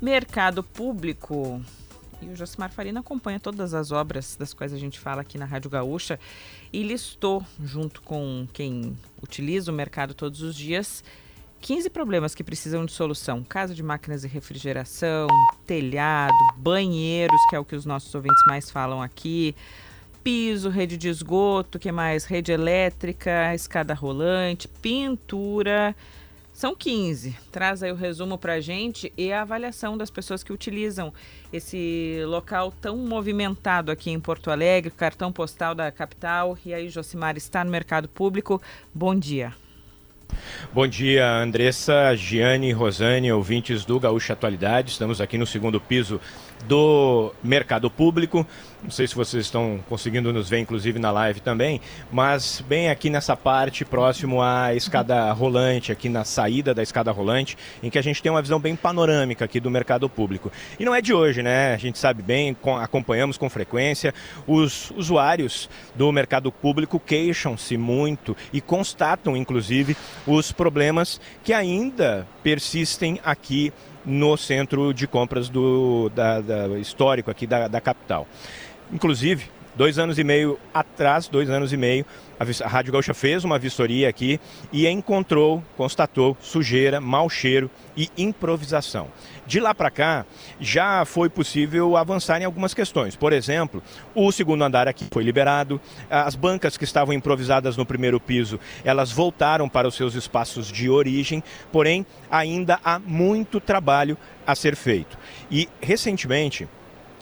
Mercado público. E o Josimar Farina acompanha todas as obras das quais a gente fala aqui na Rádio Gaúcha e listou, junto com quem utiliza o mercado todos os dias, 15 problemas que precisam de solução. Casa de máquinas de refrigeração, telhado, banheiros, que é o que os nossos ouvintes mais falam aqui, piso, rede de esgoto, que mais? Rede elétrica, escada rolante, pintura são 15. Traz aí o resumo para a gente e a avaliação das pessoas que utilizam esse local tão movimentado aqui em Porto Alegre, cartão postal da capital. E aí, Josimar, está no mercado público. Bom dia. Bom dia, Andressa, Giane, Rosane, ouvintes do Gaúcha Atualidade. Estamos aqui no segundo piso do mercado público. Não sei se vocês estão conseguindo nos ver, inclusive na live também, mas bem aqui nessa parte, próximo à escada rolante, aqui na saída da escada rolante, em que a gente tem uma visão bem panorâmica aqui do mercado público. E não é de hoje, né? A gente sabe bem, acompanhamos com frequência, os usuários do mercado público queixam-se muito e constatam, inclusive, os problemas que ainda persistem aqui no centro de compras do da, da histórico aqui da, da capital. Inclusive, dois anos e meio atrás, dois anos e meio, a Rádio Gaúcha fez uma vistoria aqui e encontrou, constatou sujeira, mau cheiro e improvisação. De lá para cá, já foi possível avançar em algumas questões. Por exemplo, o segundo andar aqui foi liberado, as bancas que estavam improvisadas no primeiro piso, elas voltaram para os seus espaços de origem, porém ainda há muito trabalho a ser feito. E recentemente,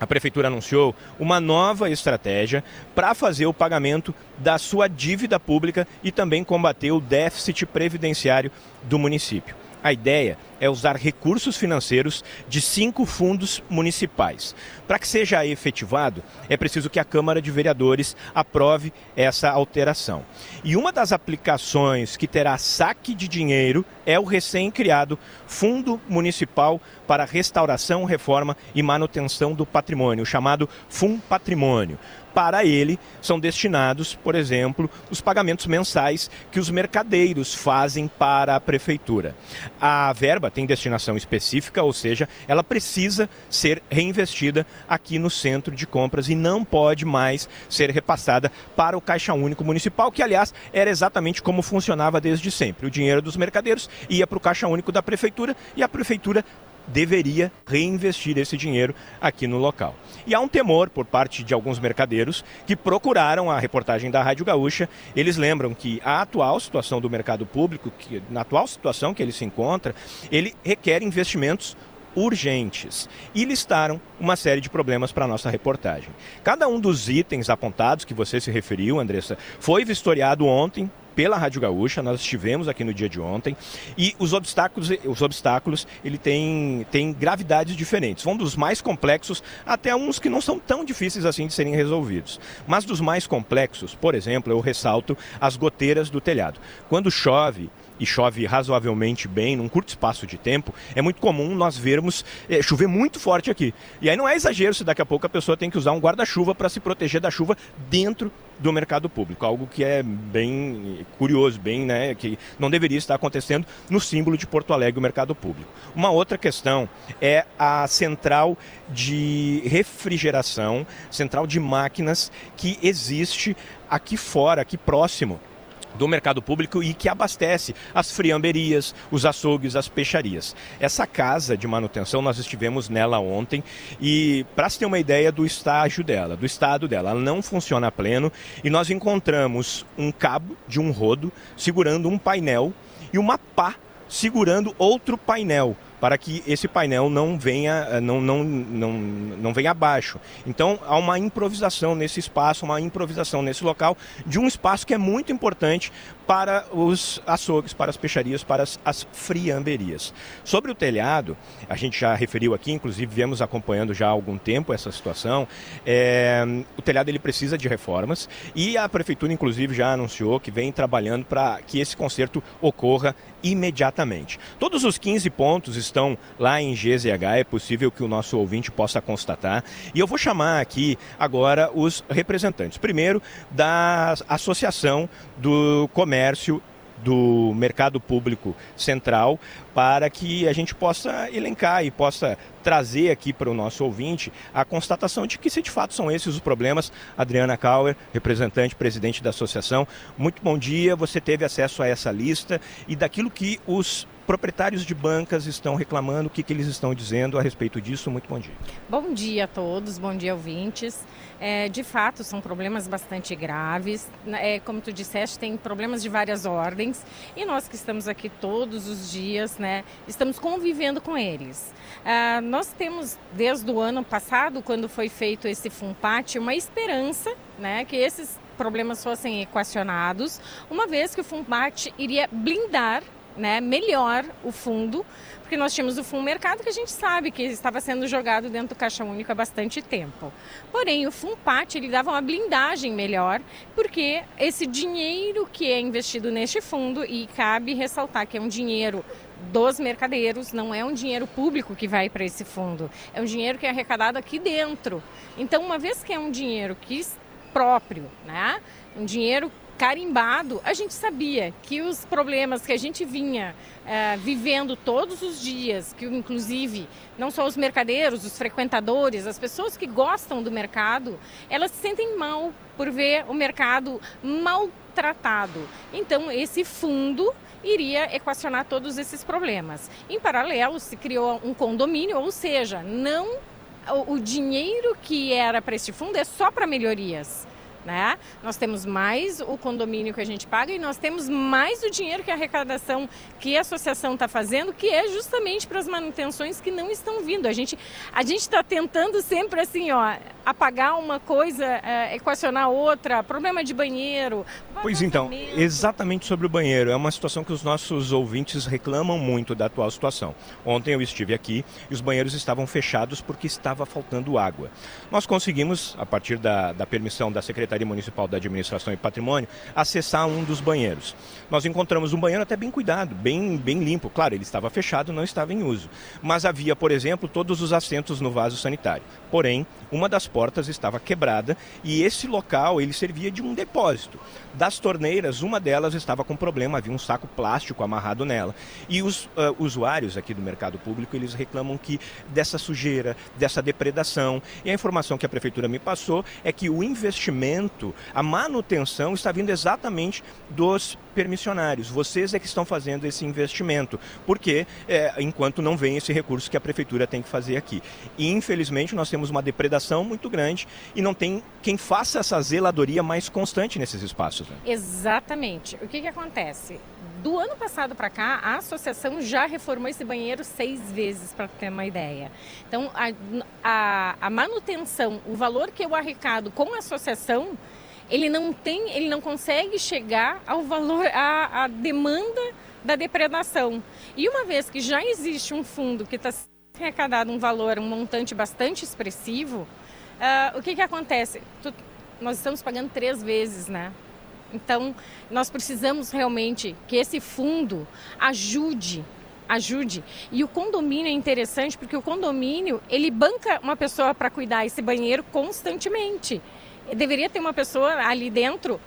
a prefeitura anunciou uma nova estratégia para fazer o pagamento da sua dívida pública e também combater o déficit previdenciário do município. A ideia é usar recursos financeiros de cinco fundos municipais. Para que seja efetivado, é preciso que a Câmara de Vereadores aprove essa alteração. E uma das aplicações que terá saque de dinheiro é o recém-criado Fundo Municipal para Restauração, Reforma e Manutenção do Patrimônio, chamado FUM Patrimônio para ele são destinados, por exemplo, os pagamentos mensais que os mercadeiros fazem para a prefeitura. A verba tem destinação específica, ou seja, ela precisa ser reinvestida aqui no centro de compras e não pode mais ser repassada para o Caixa Único Municipal, que aliás era exatamente como funcionava desde sempre. O dinheiro dos mercadeiros ia para o Caixa Único da prefeitura e a prefeitura deveria reinvestir esse dinheiro aqui no local. E há um temor por parte de alguns mercadeiros que procuraram a reportagem da Rádio Gaúcha. Eles lembram que a atual situação do mercado público, que, na atual situação que ele se encontra, ele requer investimentos urgentes e listaram uma série de problemas para a nossa reportagem. Cada um dos itens apontados que você se referiu, Andressa, foi vistoriado ontem pela Rádio Gaúcha, nós estivemos aqui no dia de ontem, e os obstáculos, os obstáculos ele tem, tem gravidades diferentes. Vão dos mais complexos até uns que não são tão difíceis assim de serem resolvidos. Mas dos mais complexos, por exemplo, eu ressalto as goteiras do telhado. Quando chove, e chove razoavelmente bem, num curto espaço de tempo, é muito comum nós vermos é, chover muito forte aqui. E aí não é exagero se daqui a pouco a pessoa tem que usar um guarda-chuva para se proteger da chuva dentro do mercado público, algo que é bem curioso, bem, né, que não deveria estar acontecendo no símbolo de Porto Alegre, o mercado público. Uma outra questão é a central de refrigeração, central de máquinas que existe aqui fora, aqui próximo do mercado público e que abastece as friamberias, os açougues, as peixarias. Essa casa de manutenção, nós estivemos nela ontem e para se ter uma ideia do estágio dela, do estado dela, ela não funciona a pleno e nós encontramos um cabo de um rodo segurando um painel e uma pá segurando outro painel para que esse painel não venha, eh, não, não, não, não venha abaixo. Então há uma improvisação nesse espaço, uma improvisação nesse local de um espaço que é muito importante para os açougues, para as peixarias, para as, as friamberias. Sobre o telhado, a gente já referiu aqui, inclusive viemos acompanhando já há algum tempo essa situação. É, o telhado ele precisa de reformas e a prefeitura, inclusive, já anunciou que vem trabalhando para que esse conserto ocorra imediatamente. Todos os 15 pontos estão lá em GZH, é possível que o nosso ouvinte possa constatar. E eu vou chamar aqui agora os representantes. Primeiro, da Associação do Comércio do mercado público central para que a gente possa elencar e possa trazer aqui para o nosso ouvinte a constatação de que se de fato são esses os problemas. Adriana Kauer, representante, presidente da associação, muito bom dia. Você teve acesso a essa lista e daquilo que os proprietários de bancas estão reclamando, o que, que eles estão dizendo a respeito disso. Muito bom dia. Bom dia a todos, bom dia ouvintes. É, de fato, são problemas bastante graves. É, como tu disseste, tem problemas de várias ordens e nós que estamos aqui todos os dias, né, estamos convivendo com eles. Ah, nós temos, desde o ano passado, quando foi feito esse FUNPAT, uma esperança né, que esses problemas fossem equacionados, uma vez que o FUNPAT iria blindar né, melhor o fundo, porque nós tínhamos o fundo mercado que a gente sabe que estava sendo jogado dentro do caixa único há bastante tempo. Porém, o FUNPAT ele dava uma blindagem melhor, porque esse dinheiro que é investido neste fundo, e cabe ressaltar que é um dinheiro dos mercadeiros, não é um dinheiro público que vai para esse fundo, é um dinheiro que é arrecadado aqui dentro. Então, uma vez que é um dinheiro que próprio, né? Um dinheiro carimbado, a gente sabia que os problemas que a gente vinha é, vivendo todos os dias, que inclusive não só os mercadeiros, os frequentadores, as pessoas que gostam do mercado, elas se sentem mal por ver o mercado maltratado. Então, esse fundo iria equacionar todos esses problemas. Em paralelo, se criou um condomínio, ou seja, não o dinheiro que era para este fundo é só para melhorias. Né? Nós temos mais o condomínio que a gente paga e nós temos mais o dinheiro que a arrecadação que a associação está fazendo, que é justamente para as manutenções que não estão vindo. A gente a gente está tentando sempre assim, ó, apagar uma coisa, é, equacionar outra, problema de banheiro. Pois então, exatamente sobre o banheiro. É uma situação que os nossos ouvintes reclamam muito da atual situação. Ontem eu estive aqui e os banheiros estavam fechados porque estava faltando água. Nós conseguimos, a partir da, da permissão da Secretaria Secretaria Municipal da Administração e Patrimônio, acessar um dos banheiros. Nós encontramos um banheiro até bem cuidado, bem, bem limpo. Claro, ele estava fechado, não estava em uso. Mas havia, por exemplo, todos os assentos no vaso sanitário. Porém, uma das portas estava quebrada e esse local ele servia de um depósito. Das torneiras, uma delas estava com problema, havia um saco plástico amarrado nela. E os uh, usuários aqui do mercado público, eles reclamam que dessa sujeira, dessa depredação. E a informação que a prefeitura me passou é que o investimento a manutenção está vindo exatamente dos permissionários. Vocês é que estão fazendo esse investimento, porque é, enquanto não vem esse recurso que a prefeitura tem que fazer aqui. E infelizmente nós temos uma depredação muito grande e não tem quem faça essa zeladoria mais constante nesses espaços. Né? Exatamente. O que, que acontece? Do ano passado para cá, a associação já reformou esse banheiro seis vezes, para ter uma ideia. Então, a, a, a manutenção, o valor que eu arrecado com a associação ele não tem, ele não consegue chegar ao valor, à, demanda da depredação. E uma vez que já existe um fundo que está arrecadado um valor, um montante bastante expressivo, uh, o que, que acontece? Tu, nós estamos pagando três vezes, né? Então, nós precisamos realmente que esse fundo ajude ajude. E o condomínio é interessante porque o condomínio, ele banca uma pessoa para cuidar esse banheiro constantemente deveria ter uma pessoa ali dentro.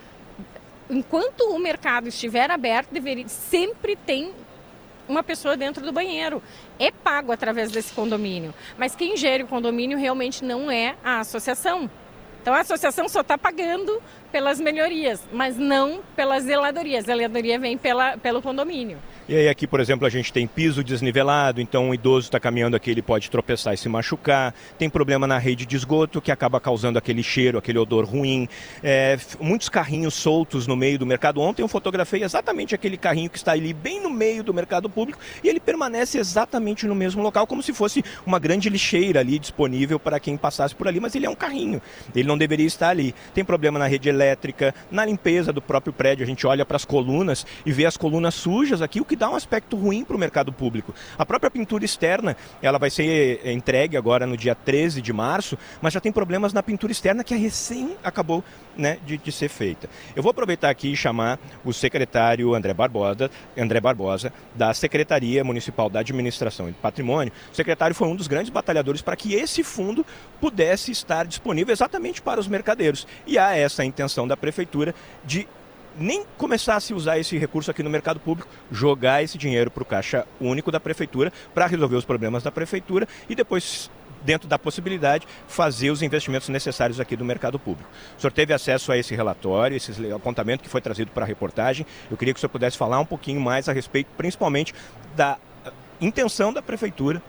Enquanto o mercado estiver aberto, deveria sempre tem uma pessoa dentro do banheiro. É pago através desse condomínio. Mas quem gere o condomínio realmente não é a associação. Então a associação só está pagando pelas melhorias, mas não pela zeladoria. A zeladoria vem pela, pelo condomínio. E aí aqui, por exemplo, a gente tem piso desnivelado, então um idoso está caminhando aqui, ele pode tropeçar e se machucar. Tem problema na rede de esgoto, que acaba causando aquele cheiro, aquele odor ruim. É, muitos carrinhos soltos no meio do mercado. Ontem eu fotografei exatamente aquele carrinho que está ali bem no meio do mercado público e ele permanece exatamente no mesmo local, como se fosse uma grande lixeira ali disponível para quem passasse por ali, mas ele é um carrinho. Ele não deveria estar ali. Tem problema na rede elétrica, na limpeza do próprio prédio. A gente olha para as colunas e vê as colunas sujas aqui, o que dá um aspecto ruim para o mercado público. A própria pintura externa, ela vai ser eh, entregue agora no dia 13 de março, mas já tem problemas na pintura externa que a recém acabou né, de, de ser feita. Eu vou aproveitar aqui e chamar o secretário André Barbosa, André Barbosa, da Secretaria Municipal da Administração e Patrimônio. O secretário foi um dos grandes batalhadores para que esse fundo pudesse estar disponível exatamente para os mercadeiros. E há essa intenção da prefeitura de nem começasse a usar esse recurso aqui no mercado público, jogar esse dinheiro para o caixa único da prefeitura para resolver os problemas da prefeitura e depois dentro da possibilidade, fazer os investimentos necessários aqui do mercado público. O senhor teve acesso a esse relatório, esse apontamento que foi trazido para a reportagem. Eu queria que o senhor pudesse falar um pouquinho mais a respeito, principalmente, da intenção da prefeitura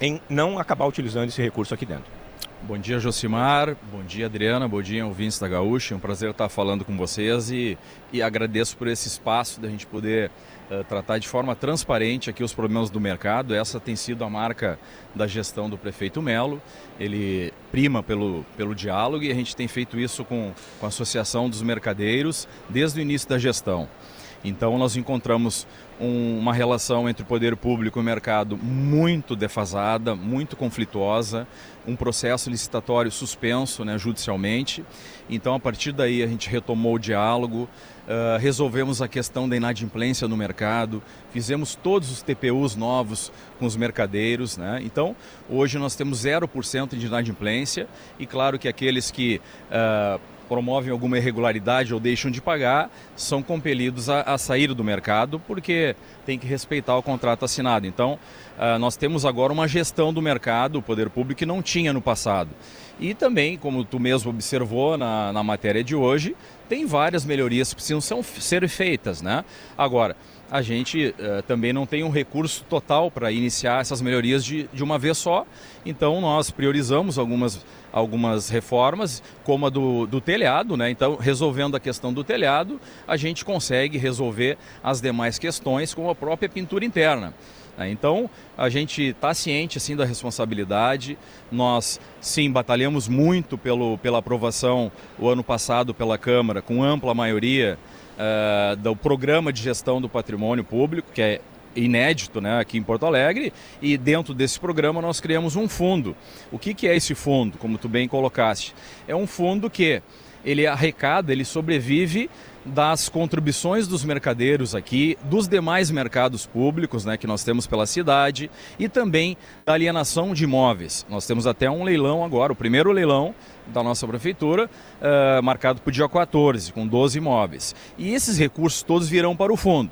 em não acabar utilizando esse recurso aqui dentro. Bom dia, Josimar. Bom dia, Adriana. Bom dia, ouvintes da Gaúcha. É um prazer estar falando com vocês e, e agradeço por esse espaço da gente poder uh, tratar de forma transparente aqui os problemas do mercado. Essa tem sido a marca da gestão do prefeito Melo. Ele prima pelo, pelo diálogo e a gente tem feito isso com, com a Associação dos Mercadeiros desde o início da gestão. Então, nós encontramos um, uma relação entre o poder público e o mercado muito defasada, muito conflituosa, um processo licitatório suspenso né, judicialmente. Então, a partir daí, a gente retomou o diálogo, uh, resolvemos a questão da inadimplência no mercado, fizemos todos os TPUs novos com os mercadeiros. Né? Então, hoje nós temos 0% de inadimplência e, claro, que aqueles que. Uh, promovem alguma irregularidade ou deixam de pagar, são compelidos a, a sair do mercado porque tem que respeitar o contrato assinado. Então, uh, nós temos agora uma gestão do mercado, o poder público, que não tinha no passado. E também, como tu mesmo observou na, na matéria de hoje, tem várias melhorias que precisam são, ser feitas. Né? Agora, a gente uh, também não tem um recurso total para iniciar essas melhorias de, de uma vez só, então nós priorizamos algumas algumas reformas, como a do, do telhado, né? Então, resolvendo a questão do telhado, a gente consegue resolver as demais questões, como a própria pintura interna. Né? Então, a gente está ciente assim da responsabilidade. Nós, sim, batalhamos muito pelo, pela aprovação o ano passado pela Câmara, com ampla maioria, uh, do programa de gestão do patrimônio público, que é inédito né, aqui em Porto Alegre e dentro desse programa nós criamos um fundo. O que, que é esse fundo, como tu bem colocaste? É um fundo que ele arrecada, ele sobrevive das contribuições dos mercadeiros aqui, dos demais mercados públicos né, que nós temos pela cidade e também da alienação de imóveis. Nós temos até um leilão agora, o primeiro leilão da nossa prefeitura, uh, marcado para o dia 14, com 12 imóveis. E esses recursos todos virão para o fundo.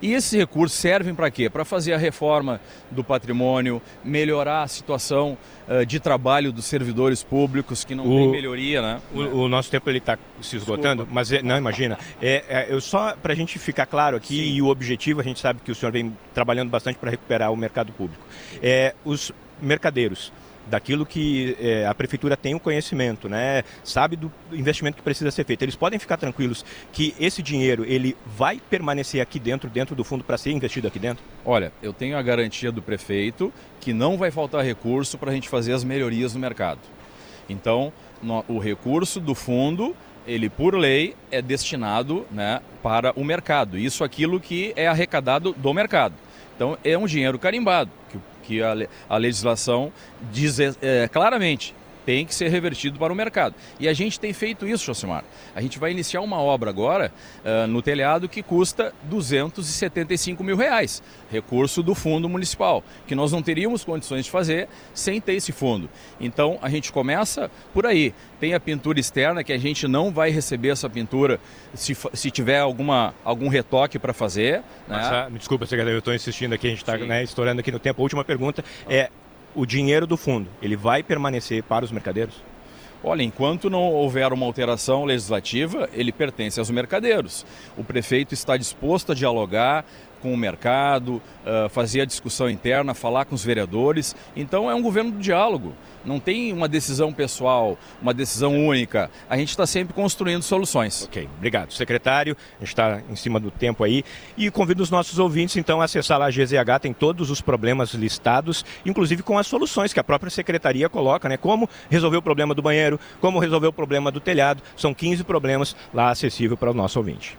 E esses recursos servem para quê? Para fazer a reforma do patrimônio, melhorar a situação uh, de trabalho dos servidores públicos, que não o, tem melhoria, né? O, o nosso tempo está se esgotando, Desculpa. mas é, não imagina. É, é eu só para a gente ficar claro aqui Sim. e o objetivo a gente sabe que o senhor vem trabalhando bastante para recuperar o mercado público. É, os mercadeiros daquilo que é, a prefeitura tem o conhecimento, né? Sabe do investimento que precisa ser feito. Eles podem ficar tranquilos que esse dinheiro ele vai permanecer aqui dentro, dentro do fundo para ser investido aqui dentro? Olha, eu tenho a garantia do prefeito que não vai faltar recurso para a gente fazer as melhorias no mercado. Então, no, o recurso do fundo ele por lei é destinado né, para o mercado. Isso aquilo que é arrecadado do mercado. Então é um dinheiro carimbado que, que a, a legislação diz é, claramente tem que ser revertido para o mercado. E a gente tem feito isso, Josimar. A gente vai iniciar uma obra agora uh, no telhado que custa 275 mil reais, recurso do fundo municipal, que nós não teríamos condições de fazer sem ter esse fundo. Então a gente começa por aí. Tem a pintura externa, que a gente não vai receber essa pintura se, se tiver alguma, algum retoque para fazer. Né? Mas, ah, desculpa, secretário, eu estou insistindo aqui, a gente está né, estourando aqui no tempo. A última pergunta é o dinheiro do fundo, ele vai permanecer para os mercadeiros? Olha, enquanto não houver uma alteração legislativa, ele pertence aos mercadeiros. O prefeito está disposto a dialogar com o mercado, uh, fazer a discussão interna, falar com os vereadores. Então é um governo do diálogo. Não tem uma decisão pessoal, uma decisão única. A gente está sempre construindo soluções. Ok, obrigado. Secretário, a gente está em cima do tempo aí. E convido os nossos ouvintes, então, a acessar lá a GZH, tem todos os problemas listados, inclusive com as soluções que a própria secretaria coloca, né? Como resolver o problema do banheiro, como resolver o problema do telhado. São 15 problemas lá acessível para o nosso ouvinte.